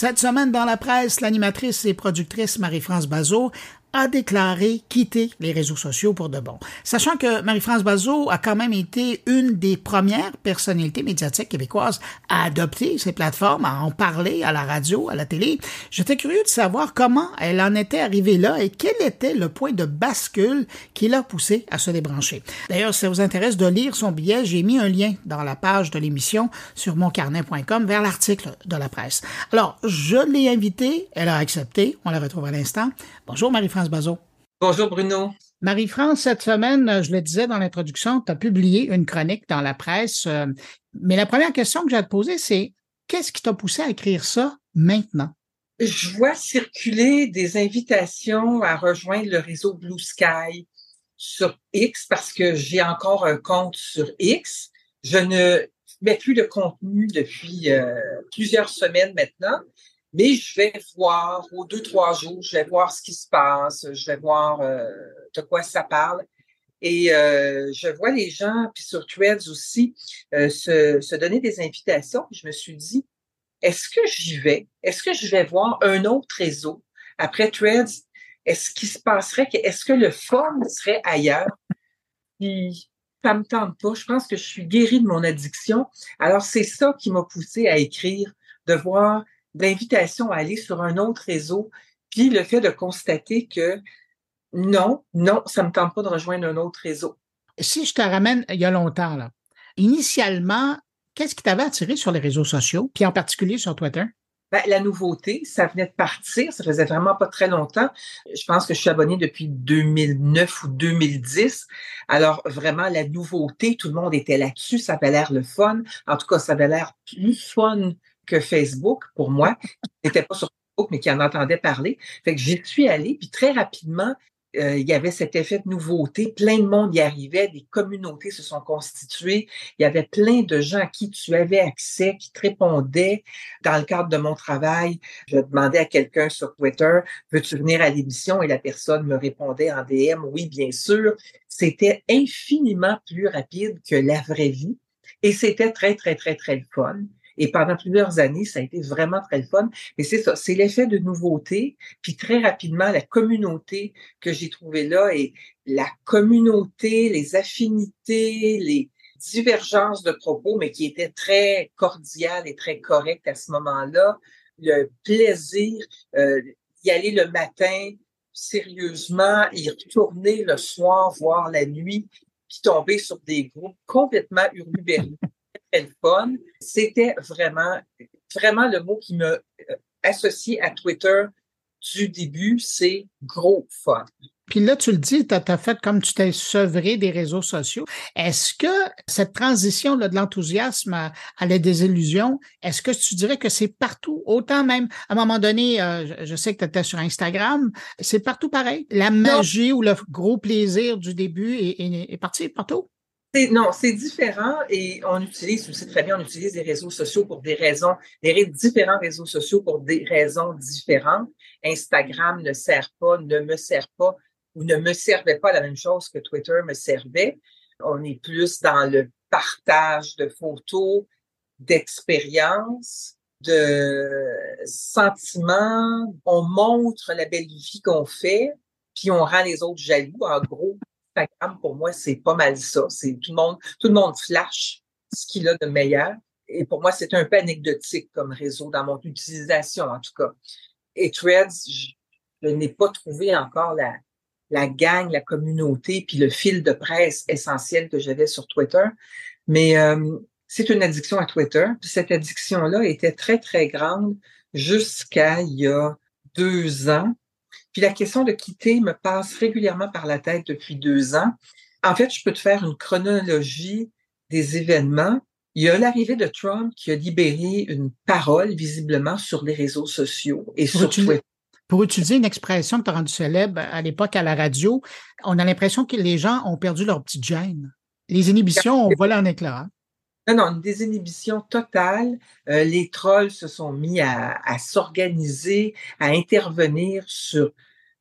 Cette semaine dans la presse, l'animatrice et productrice Marie-France Bazot a déclaré quitter les réseaux sociaux pour de bon. Sachant que Marie-France Bazot a quand même été une des premières personnalités médiatiques québécoises à adopter ces plateformes, à en parler à la radio, à la télé, j'étais curieux de savoir comment elle en était arrivée là et quel était le point de bascule qui l'a poussé à se débrancher. D'ailleurs, si ça vous intéresse de lire son billet, j'ai mis un lien dans la page de l'émission sur moncarnet.com vers l'article de la presse. Alors, je l'ai invitée, elle a accepté, on la retrouve à l'instant. Bonjour Marie-France Bonjour Bruno. Marie-France, cette semaine, je le disais dans l'introduction, tu as publié une chronique dans la presse. Euh, mais la première question que j'ai à te poser, c'est qu'est-ce qui t'a poussé à écrire ça maintenant? Je vois circuler des invitations à rejoindre le réseau Blue Sky sur X parce que j'ai encore un compte sur X. Je ne mets plus de contenu depuis euh, plusieurs semaines maintenant. Mais je vais voir, aux deux, trois jours, je vais voir ce qui se passe, je vais voir euh, de quoi ça parle. Et euh, je vois les gens, puis sur Threads aussi, euh, se, se, donner des invitations. Je me suis dit, est-ce que j'y vais? Est-ce que je vais voir un autre réseau? Après Threads? Est-ce qu'il se passerait? Est-ce que le fun serait ailleurs? Puis, ça me tente pas. Je pense que je suis guérie de mon addiction. Alors, c'est ça qui m'a poussé à écrire, de voir d'invitation à aller sur un autre réseau, puis le fait de constater que non, non, ça ne me tente pas de rejoindre un autre réseau. Si je te ramène il y a longtemps, là, initialement, qu'est-ce qui t'avait attiré sur les réseaux sociaux, puis en particulier sur Twitter? Ben, la nouveauté, ça venait de partir, ça faisait vraiment pas très longtemps. Je pense que je suis abonnée depuis 2009 ou 2010. Alors vraiment la nouveauté, tout le monde était là-dessus, ça avait l'air le fun. En tout cas, ça avait l'air plus fun Facebook pour moi, qui n'était pas sur Facebook, mais qui en entendait parler. Fait que j'y suis allée, puis très rapidement, euh, il y avait cet effet de nouveauté, plein de monde y arrivait, des communautés se sont constituées, il y avait plein de gens à qui tu avais accès, qui te répondaient. Dans le cadre de mon travail, je demandais à quelqu'un sur Twitter, veux-tu venir à l'émission? Et la personne me répondait en DM, oui, bien sûr. C'était infiniment plus rapide que la vraie vie. Et c'était très, très, très, très fun. Et pendant plusieurs années, ça a été vraiment très fun. Mais c'est ça, c'est l'effet de nouveauté. Puis très rapidement, la communauté que j'ai trouvée là et la communauté, les affinités, les divergences de propos, mais qui étaient très cordiales et très correctes à ce moment-là. Le plaisir euh, d'y aller le matin sérieusement, y retourner le soir, voir la nuit, puis tomber sur des groupes complètement fun. C'était vraiment, vraiment le mot qui me euh, associé à Twitter du début, c'est gros fun. Puis là, tu le dis, tu as, fait comme tu t'es sevré des réseaux sociaux. Est-ce que cette transition là, de l'enthousiasme à, la désillusion, est-ce que tu dirais que c'est partout, autant même, à un moment donné, euh, je, sais que tu étais sur Instagram, c'est partout pareil? La magie ou le gros plaisir du début est, est parti partout? Non, c'est différent et on utilise, tu sais très bien, on utilise les réseaux sociaux pour des raisons, les différents réseaux sociaux pour des raisons différentes. Instagram ne sert pas, ne me sert pas ou ne me servait pas la même chose que Twitter me servait. On est plus dans le partage de photos, d'expériences, de sentiments. On montre la belle vie qu'on fait, puis on rend les autres jaloux. En gros, Instagram, pour moi, c'est pas mal ça. C'est tout le monde, tout le monde flash ce qu'il a de meilleur. Et pour moi, c'est un peu anecdotique comme réseau dans mon utilisation, en tout cas. Et Threads, je, n'ai pas trouvé encore la, gang, la communauté, puis le fil de presse essentiel que j'avais sur Twitter. Mais euh, c'est une addiction à Twitter. Puis cette addiction-là était très, très grande jusqu'à il y a deux ans puis la question de quitter me passe régulièrement par la tête depuis deux ans. En fait, je peux te faire une chronologie des événements. Il y a l'arrivée de Trump qui a libéré une parole visiblement sur les réseaux sociaux et sur Twitter. Pour utiliser une expression que tu as rendue célèbre à l'époque à la radio, on a l'impression que les gens ont perdu leur petite gêne. Les inhibitions ont volé en éclat. Non, non, une désinhibition totale. Euh, les trolls se sont mis à, s'organiser, à intervenir sur,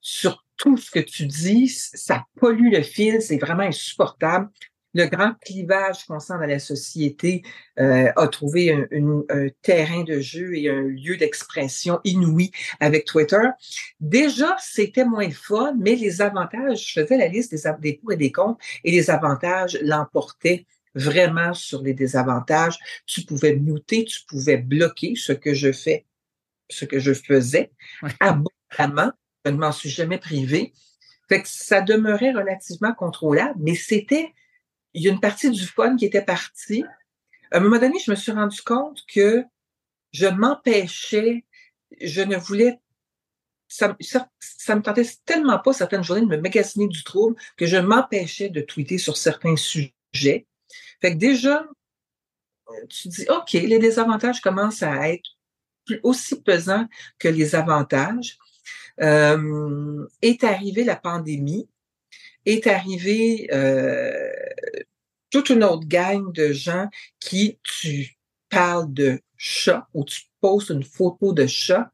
sur tout ce que tu dis. Ça pollue le fil, c'est vraiment insupportable. le grand clivage qu'on sent dans la société euh, a trouvé un, un, terrain de jeu et un lieu d'expression inouï avec Twitter. Déjà, c'était moins fun, mais les avantages, je faisais la liste des, des pour et des contre, et les avantages l'emportaient vraiment sur les désavantages. Tu pouvais muter, tu pouvais bloquer ce que je fais, ce que je faisais abondamment. Je ne m'en suis jamais privé. Fait que ça demeurait relativement contrôlable, mais c'était, il y a une partie du fun qui était partie. À un moment donné, je me suis rendu compte que je m'empêchais, je ne voulais, ça, ça, me tentait tellement pas certaines journées de me magasiner du trouble que je m'empêchais de tweeter sur certains sujets. Fait que déjà, tu dis, OK, les désavantages commencent à être aussi pesants que les avantages. Euh, est arrivée la pandémie, est arrivée euh, toute une autre gang de gens qui, tu parles de chat ou tu postes une photo de chat,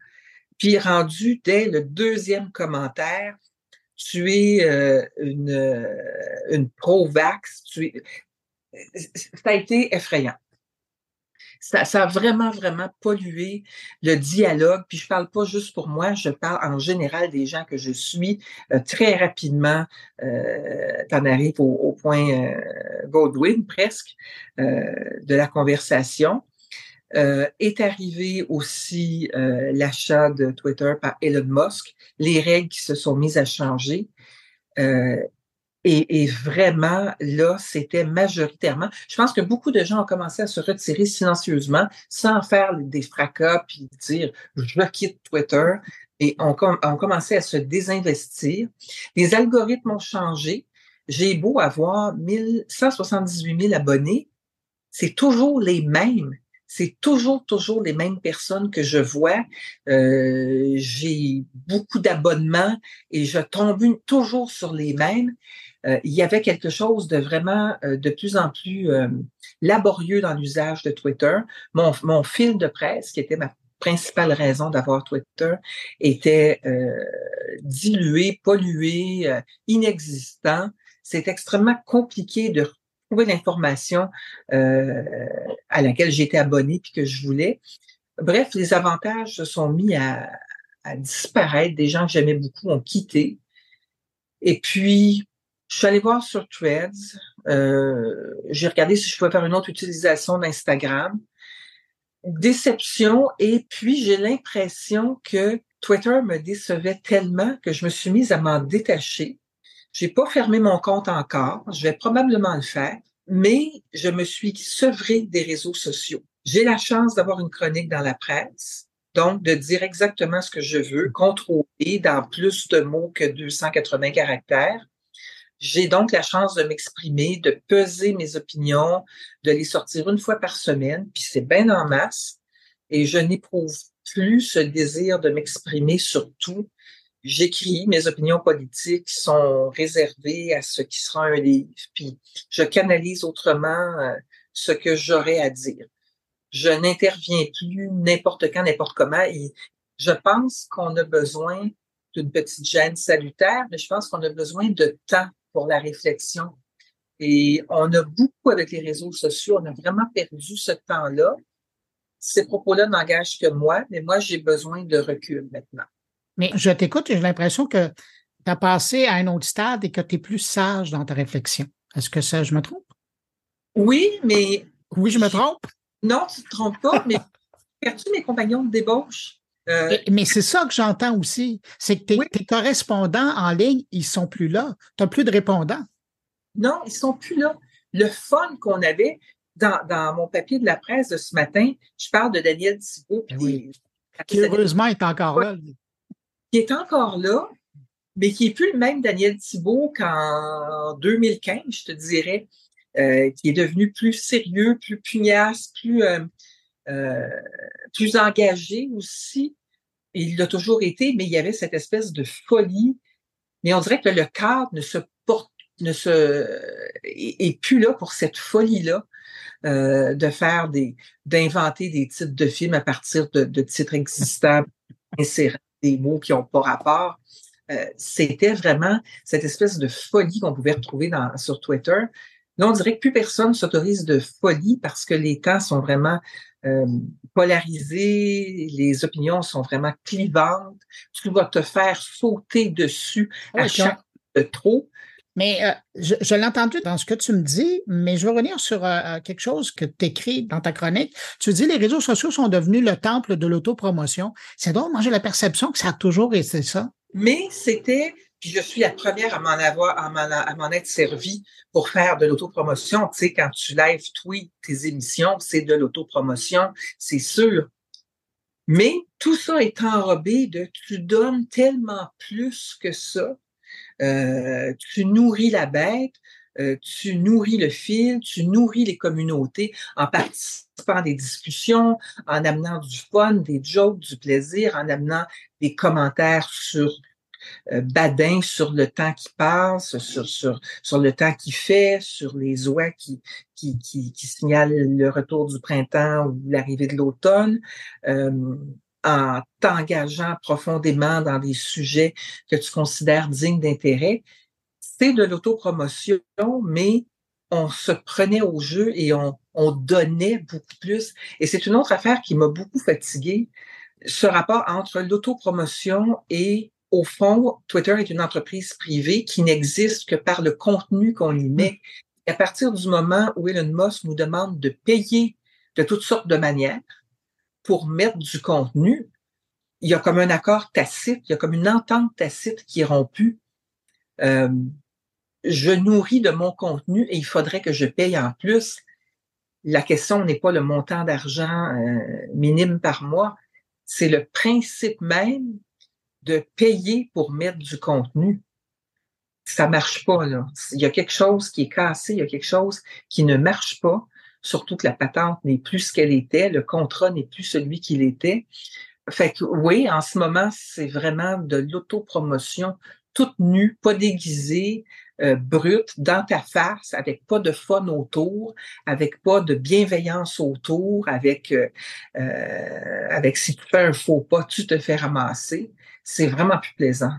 puis rendu dès le deuxième commentaire, tu es euh, une, une pro-vax, tu ça a été effrayant ça, ça, a vraiment, vraiment pollué le dialogue. Puis je parle pas juste pour moi, je parle en général des gens que je suis. Euh, très rapidement, euh, en arrives au, point euh, Goldwyn presque euh, de la conversation. Euh, est arrivé aussi l'achat de Twitter par Elon Musk, les règles qui se sont mises à changer. Et, vraiment, là, c'était majoritairement. Je pense que beaucoup de gens ont commencé à se retirer silencieusement, sans faire des fracas, puis dire je quitte Twitter. Et on, on commençait à se désinvestir. Les algorithmes ont changé. J'ai beau avoir 178 000 abonnés, c'est toujours les mêmes. C'est toujours, toujours les mêmes personnes que je vois. Euh, j'ai beaucoup d'abonnements et je tombe toujours sur les mêmes. Euh, il y avait quelque chose de vraiment euh, de plus en plus laborieux dans l'usage de Twitter. Mon, mon fil de presse, qui était ma principale raison d'avoir Twitter, était dilué, pollué, inexistant. C'est extrêmement compliqué de trouver l'information à laquelle j'étais abonné puis que je voulais. Bref, les avantages se sont mis à, à disparaître. Des gens que j'aimais beaucoup ont quitté. Et puis, je suis allée voir sur Threads. Euh, j'ai regardé si je pouvais faire une autre utilisation d'Instagram. Déception. Et puis, j'ai l'impression que Twitter me décevait tellement que je me suis mise à m'en détacher. J'ai pas fermé mon compte encore. Je vais probablement le faire. Mais je me suis sevrée des réseaux sociaux. J'ai la chance d'avoir une chronique dans la presse. Donc, de dire exactement ce que je veux, contrôler dans plus de mots que 280 caractères. J'ai donc la chance de m'exprimer, de peser mes opinions, de les sortir une fois par semaine, puis c'est bien en masse. Et je n'éprouve plus ce désir de m'exprimer sur tout. J'écris, mes opinions politiques sont réservées à ce qui sera un livre, puis je canalise autrement euh, ce que j'aurais à dire. Je n'interviens plus n'importe quand, n'importe comment. Et je pense qu'on a besoin d'une petite gêne salutaire, mais je pense qu'on a besoin de temps pour la réflexion. Et on a beaucoup avec les réseaux sociaux, on a vraiment perdu ce temps-là. Ces propos-là n'engagent que moi, mais moi, j'ai besoin de recul maintenant. Mais je t'écoute et j'ai l'impression que tu as passé à un autre stade et que tu es plus sage dans ta réflexion. Est-ce que ça, je me trompe? Oui, mais. Oui, je me trompe? Non, tu ne te trompes pas, mais perdu mes compagnons de débauche. Euh, mais c'est ça que j'entends aussi. C'est que tes, correspondants en ligne, ils sont plus là. Tu n'as plus de répondants. Non, ils sont plus là. Le fun qu'on avait dans, mon papier de la presse de ce matin, je parle de Daniel Thibault. Ben qui heureusement est encore là. Qui est encore là, mais qui est plus le même Daniel Thibault qu'en 2015, je te dirais, euh, qui est devenu plus sérieux, plus pugnace, plus euh, euh, plus engagé aussi. Il l'a toujours été, mais il y avait cette espèce de folie. Mais on dirait que le cadre ne se porte, ne se est, plus là pour cette folie-là euh, de faire des, d'inventer des titres de films à partir de, titres existants, insérer des mots qui n'ont pas rapport. Euh, c'était vraiment cette espèce de folie qu'on pouvait retrouver dans, sur Twitter. Là, on dirait que plus personne s'autorise de folie parce que les temps sont vraiment euh, polarisés, les opinions sont vraiment clivantes. Tu vas te faire sauter dessus à chaque de trop. Mais euh, je, l'ai entendu dans ce que tu me dis, mais je veux revenir sur euh, quelque chose que tu écris dans ta chronique. Tu dis les réseaux sociaux sont devenus le temple de l'autopromotion. C'est donc, moi j'ai la perception que ça a toujours été ça. Mais c'était puis je suis la première à m'en avoir, à m'en, être servi pour faire de l'autopromotion. Tu sais, quand tu live tweet tes émissions, c'est de l'autopromotion, c'est sûr. Mais tout ça est enrobé de tu donnes tellement plus que ça. Euh, tu nourris la bête, euh, tu nourris le fil, tu nourris les communautés en participant à des discussions, en amenant du fun, des jokes, du plaisir, en amenant des commentaires sur euh, badin sur le temps qui passe, sur, sur, sur le temps qui fait, sur les oies qui, qui, qui, signalent le retour du printemps ou l'arrivée de l'automne, euh, en t'engageant profondément dans des sujets que tu considères dignes d'intérêt. C'est de l'autopromotion, mais on se prenait au jeu et on, on donnait beaucoup plus. Et c'est une autre affaire qui m'a beaucoup fatiguée, ce rapport entre l'autopromotion et au fond, Twitter est une entreprise privée qui n'existe que par le contenu qu'on y met. Et à partir du moment où Elon Musk nous demande de payer de toutes sortes de manières pour mettre du contenu, il y a comme un accord tacite, il y a comme une entente tacite qui est rompue. Euh, je nourris de mon contenu et il faudrait que je paye en plus. La question n'est pas le montant d'argent euh, minime par mois, c'est le principe même de payer pour mettre du contenu. Ça marche pas, là. Il y a quelque chose qui est cassé, il y a quelque chose qui ne marche pas, surtout que la patente n'est plus ce qu'elle était, le contrat n'est plus celui qu'il était. Fait que oui, en ce moment, c'est vraiment de l'autopromotion toute nue, pas déguisée, euh, brute, dans ta face, avec pas de fun autour, avec pas de bienveillance autour, avec euh, euh avec si tu fais un faux pas, tu te fais ramasser c'est vraiment plus plaisant.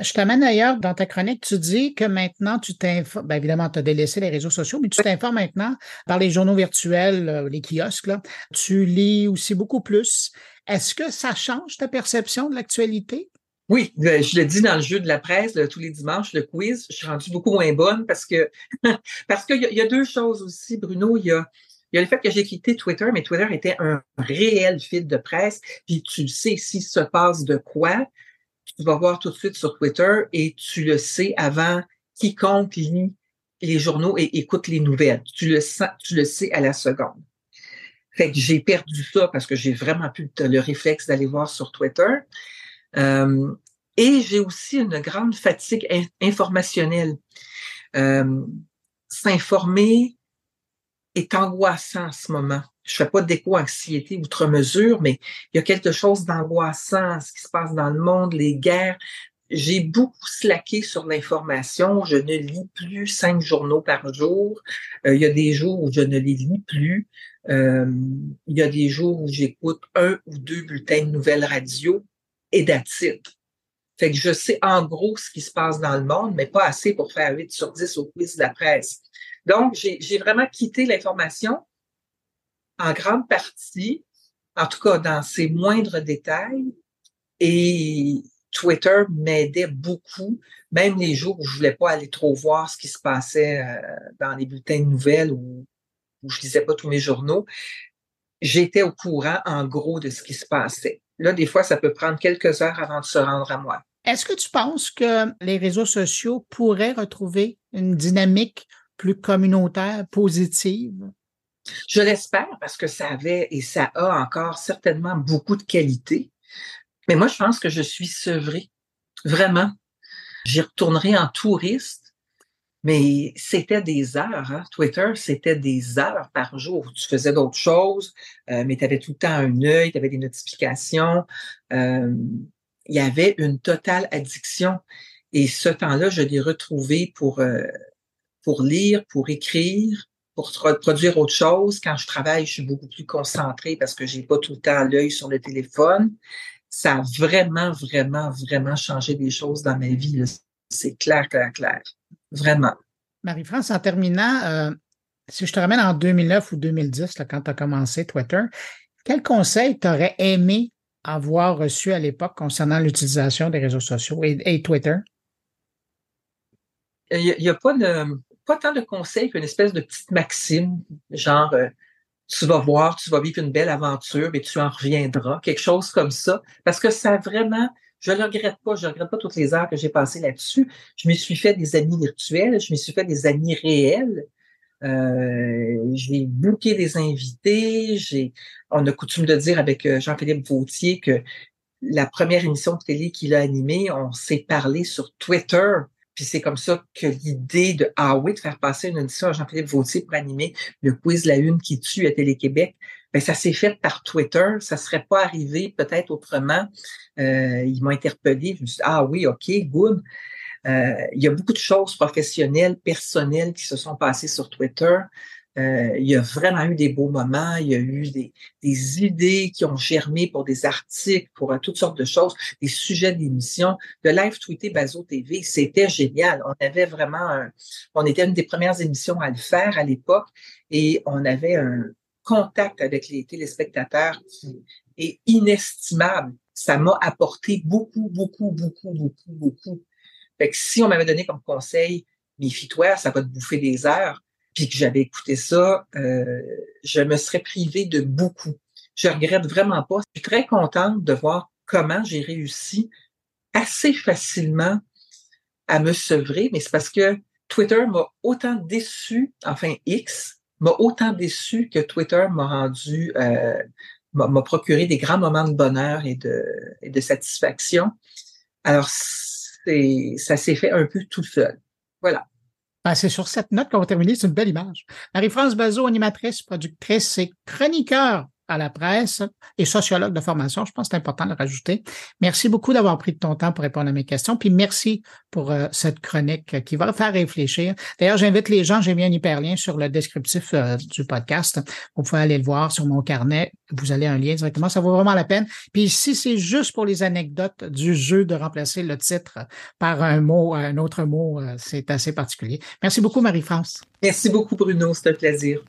Je t'amène ailleurs dans ta chronique, tu dis que maintenant tu t'informes, bien évidemment, tu as délaissé les réseaux sociaux, mais tu t'informes maintenant par les journaux virtuels, euh, les kiosques, là. tu lis aussi beaucoup plus. Est-ce que ça change ta perception de l'actualité? Oui, euh, je le dis dans le jeu de la presse tous les dimanches, le quiz, je suis rendue beaucoup moins bonne parce que parce qu'il y, y, a deux choses aussi, Bruno. Il y a, il y a le fait que j'ai quitté Twitter, mais Twitter était un réel fil de presse, puis tu sais s'il se passe de quoi tu vas voir tout de suite sur Twitter et tu le sais avant quiconque lit les journaux et écoute les nouvelles. Tu le sens, tu le sais à la seconde. Fait que j'ai perdu ça parce que j'ai vraiment plus le réflexe d'aller voir sur Twitter. Euh, et j'ai aussi une grande fatigue informationnelle. Euh, S'informer est angoissant en ce moment je fais pas d'éco-anxiété outre mesure, mais il y a quelque chose d'angoissant, ce qui se passe dans le monde, les guerres. J'ai beaucoup slacké sur l'information. Je ne lis plus cinq journaux par jour. Euh, il y a des jours où je ne les lis plus. Euh, il y a des jours où j'écoute un ou deux bulletins de nouvelles radio et d'attitude. Fait que je sais en gros ce qui se passe dans le monde, mais pas assez pour faire 8 sur 10 au quiz de la presse. Donc, j'ai vraiment quitté l'information en grande partie, en tout cas dans ses moindres détails. Et Twitter m'aidait beaucoup, même les jours où je voulais pas aller trop voir ce qui se passait euh, dans les bulletins de nouvelles ou où je lisais pas tous mes journaux. J'étais au courant, en gros, de ce qui se passait. Là, des fois, ça peut prendre quelques heures avant de se rendre à moi. Est-ce que tu penses que les réseaux sociaux pourraient retrouver une dynamique plus communautaire, positive? Je l'espère parce que ça avait et ça a encore certainement beaucoup de qualité. Mais moi, je pense que je suis sevrée. Vraiment. J'y retournerai en touriste, mais c'était des heures. Hein. Twitter, c'était des heures par jour. Tu faisais d'autres choses, euh, mais tu avais tout le temps un œil, tu avais des notifications. Euh, il y avait une totale addiction. Et ce temps-là, je l'ai retrouvé pour, euh, pour lire, pour écrire, pour produire autre chose. Quand je travaille, je suis beaucoup plus concentrée parce que j'ai pas tout le temps l'œil sur le téléphone. Ça a vraiment, vraiment, vraiment changé des choses dans ma vie. C'est clair, clair, clair. Vraiment. Marie-France, en terminant, euh, si je te ramène en 2009 ou 2010, quand tu as commencé Twitter, quel conseil t'aurais aimé avoir reçu à l'époque concernant l'utilisation des réseaux sociaux et, Twitter? Il n'y a, pas, de, pas tant de conseils qu'une espèce de petite maxime, genre euh, tu vas voir, tu vas vivre une belle aventure, mais tu en reviendras, quelque chose comme ça. Parce que ça vraiment, je ne regrette pas, je ne regrette pas toutes les heures que j'ai passées là-dessus. Je me suis fait des amis virtuels, je me suis fait des amis réels. Euh, j'ai booké des invités. J'ai, on a coutume de dire avec euh, Jean-Philippe Vautier que la première émission de télé qu'il a animée, on s'est parlé sur Twitter. Puis c'est comme ça que l'idée de Ah de faire passer une émission à Jean-Philippe Vautier pour animer le quiz La Une qui tue à Télé-Québec, ben ça s'est fait par Twitter. Ça serait pas arrivé peut-être autrement. Euh, il m'a interpellé. Je me suis dit, ah oui, OK, good. Euh, il y a beaucoup de choses professionnelles, personnelles qui se sont passées sur Twitter. Euh, il y a vraiment eu des beaux moments, il y a eu des, des idées qui ont germé pour des articles, pour euh, toutes sortes de choses, des sujets d'émission. De live tweeter Bazo TV, c'était génial. On avait vraiment, un, on était une des premières émissions à le faire à l'époque et on avait un contact avec les téléspectateurs qui est inestimable. Ça m'a apporté beaucoup, beaucoup, beaucoup, beaucoup, beaucoup fait que si on m'avait donné comme conseil, méfie-toi, ça va te bouffer des heures, puis que j'avais écouté ça, euh, je me serais privée de beaucoup. Je regrette vraiment pas. Je suis très contente de voir comment j'ai réussi assez facilement à me sevrer, mais c'est parce que Twitter m'a autant déçu, enfin X, m'a autant déçu que Twitter m'a rendu, euh, m'a procuré des grands moments de bonheur et de, satisfaction. Alors, ça s'est fait un peu tout seul. Voilà. Ben, c'est sur cette note qu'on va terminer. C'est une belle image. Marie-France Bazot, animatrice, productrice et chroniqueur à la presse et sociologue de formation. Je pense que c'est important de le rajouter. Merci beaucoup d'avoir pris de ton temps pour répondre à mes questions. Puis merci pour euh, cette chronique qui va faire réfléchir. D'ailleurs, j'invite les gens, j'ai mis un hyperlien sur le descriptif euh, du podcast. Vous pouvez aller le voir sur mon carnet. Vous allez un lien directement. Ça vaut vraiment la peine. Puis si c'est juste pour les anecdotes du jeu de remplacer le titre par un mot, un autre mot, euh, c'est assez particulier. Merci beaucoup, Marie-France. Merci beaucoup, Bruno. C'est un plaisir.